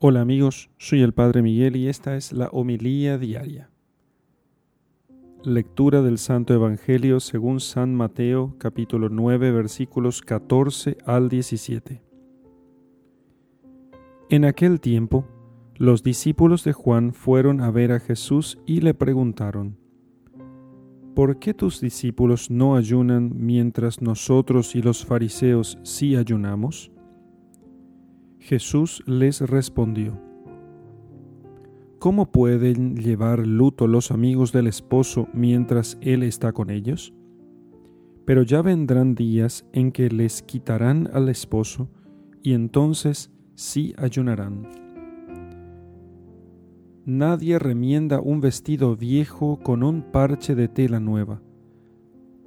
Hola amigos, soy el Padre Miguel y esta es la homilía diaria. Lectura del Santo Evangelio según San Mateo capítulo 9 versículos 14 al 17. En aquel tiempo, los discípulos de Juan fueron a ver a Jesús y le preguntaron, ¿Por qué tus discípulos no ayunan mientras nosotros y los fariseos sí ayunamos? Jesús les respondió, ¿Cómo pueden llevar luto los amigos del esposo mientras él está con ellos? Pero ya vendrán días en que les quitarán al esposo, y entonces sí ayunarán. Nadie remienda un vestido viejo con un parche de tela nueva,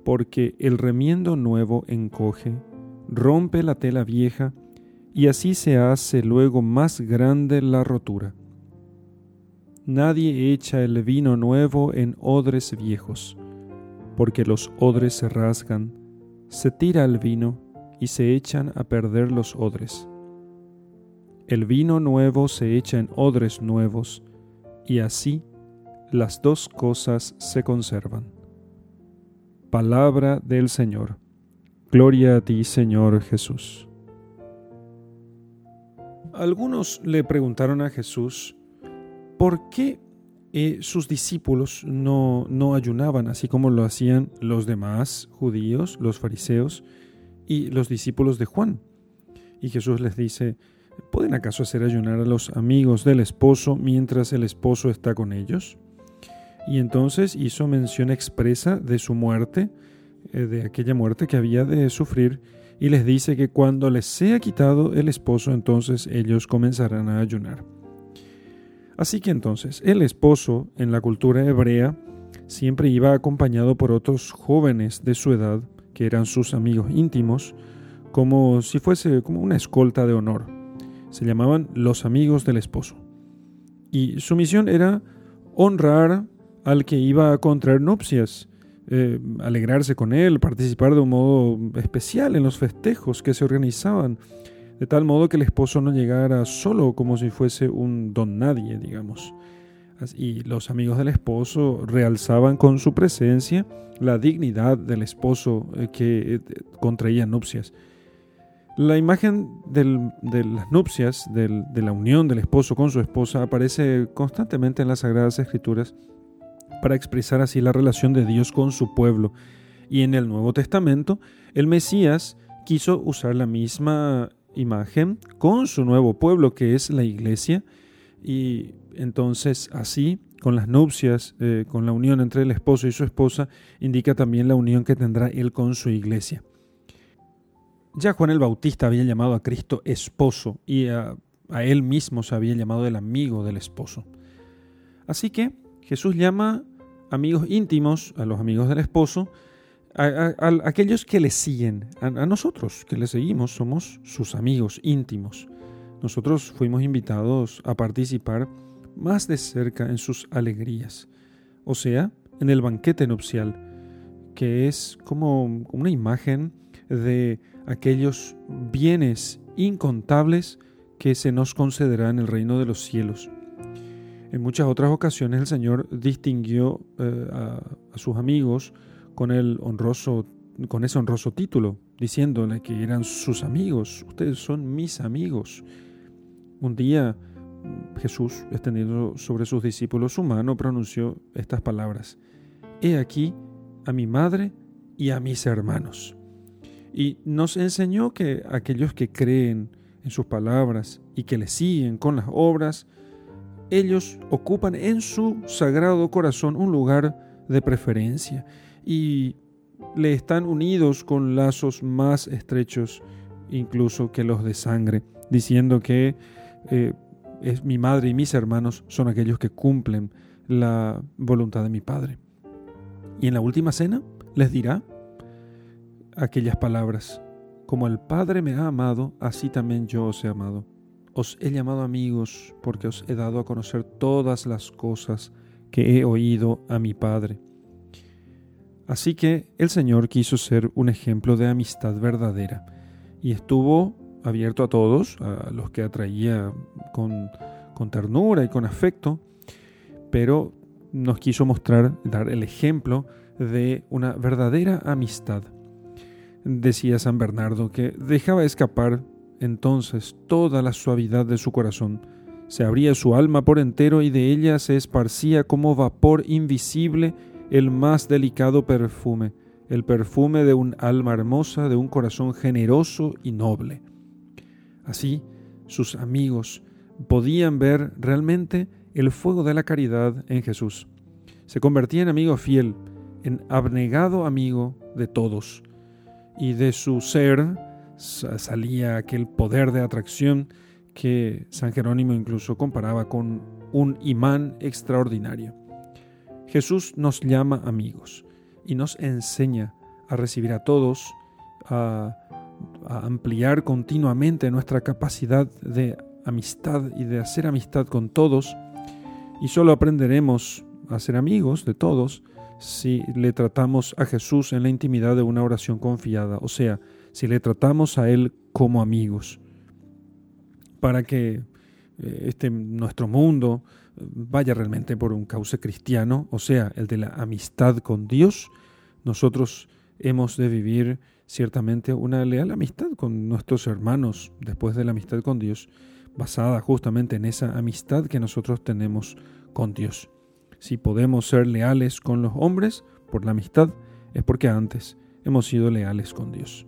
porque el remiendo nuevo encoge, rompe la tela vieja, y así se hace luego más grande la rotura. Nadie echa el vino nuevo en odres viejos, porque los odres se rasgan, se tira el vino y se echan a perder los odres. El vino nuevo se echa en odres nuevos, y así las dos cosas se conservan. Palabra del Señor. Gloria a ti, Señor Jesús. Algunos le preguntaron a Jesús por qué eh, sus discípulos no, no ayunaban así como lo hacían los demás judíos, los fariseos y los discípulos de Juan. Y Jesús les dice, ¿pueden acaso hacer ayunar a los amigos del esposo mientras el esposo está con ellos? Y entonces hizo mención expresa de su muerte, eh, de aquella muerte que había de sufrir y les dice que cuando les sea quitado el esposo, entonces ellos comenzarán a ayunar. Así que entonces el esposo en la cultura hebrea siempre iba acompañado por otros jóvenes de su edad, que eran sus amigos íntimos, como si fuese como una escolta de honor. Se llamaban los amigos del esposo. Y su misión era honrar al que iba a contraer nupcias, eh, alegrarse con él, participar de un modo especial en los festejos que se organizaban, de tal modo que el esposo no llegara solo como si fuese un don nadie, digamos. Y los amigos del esposo realzaban con su presencia la dignidad del esposo eh, que eh, contraía nupcias. La imagen de las nupcias, de la unión del esposo con su esposa, aparece constantemente en las Sagradas Escrituras para expresar así la relación de Dios con su pueblo. Y en el Nuevo Testamento, el Mesías quiso usar la misma imagen con su nuevo pueblo, que es la iglesia, y entonces así, con las nupcias, eh, con la unión entre el esposo y su esposa, indica también la unión que tendrá él con su iglesia. Ya Juan el Bautista había llamado a Cristo esposo y a, a él mismo se había llamado el amigo del esposo. Así que Jesús llama amigos íntimos, a los amigos del esposo, a, aquellos que le siguen, a, nosotros que le seguimos, somos sus amigos íntimos. Nosotros fuimos invitados a participar más de cerca en sus alegrías, o sea, en el banquete nupcial, que es como una imagen de aquellos bienes incontables que se nos concederá en el reino de los cielos. En muchas otras ocasiones el Señor distinguió eh, a, sus amigos con, el honroso, con ese honroso título, diciéndole que eran sus amigos, ustedes son mis amigos. Un día Jesús, extendiendo sobre sus discípulos su mano, pronunció estas palabras, He aquí a mi madre y a mis hermanos. Y nos enseñó que aquellos que creen en sus palabras y que le siguen con las obras, ellos ocupan en su sagrado corazón un lugar de preferencia y le están unidos con lazos más estrechos incluso que los de sangre, diciendo que eh, es mi madre y mis hermanos son aquellos que cumplen la voluntad de mi Padre. Y en la última cena les dirá aquellas palabras, como el Padre me ha amado, así también yo os he amado. Os he llamado amigos porque os he dado a conocer todas las cosas que he oído a mi Padre. Así que el Señor quiso ser un ejemplo de amistad verdadera y estuvo abierto a todos, a los que atraía con, con ternura y con afecto, pero nos quiso mostrar, dar el ejemplo de una verdadera amistad. Decía San Bernardo que dejaba escapar entonces toda la suavidad de su corazón, se abría su alma por entero y de ella se esparcía como vapor invisible el más delicado perfume, el perfume de un alma hermosa, de un corazón generoso y noble. Así, sus amigos podían ver realmente el fuego de la caridad en Jesús. Se convertía en amigo fiel, en abnegado amigo de todos, y de su ser salía aquel poder de atracción que San Jerónimo incluso comparaba con un imán extraordinario. Jesús nos llama amigos y nos enseña a recibir a todos, a, ampliar continuamente nuestra capacidad de amistad y de hacer amistad con todos, y solo aprenderemos a ser amigos de todos si le tratamos a Jesús en la intimidad de una oración confiada, o sea, si le tratamos a Él como amigos, para que eh, este, nuestro mundo vaya realmente por un cauce cristiano, o sea, el de la amistad con Dios, nosotros hemos de vivir ciertamente una leal amistad con nuestros hermanos después de la amistad con Dios, basada justamente en esa amistad que nosotros tenemos con Dios. Si podemos ser leales con los hombres por la amistad, es porque antes hemos sido leales con Dios.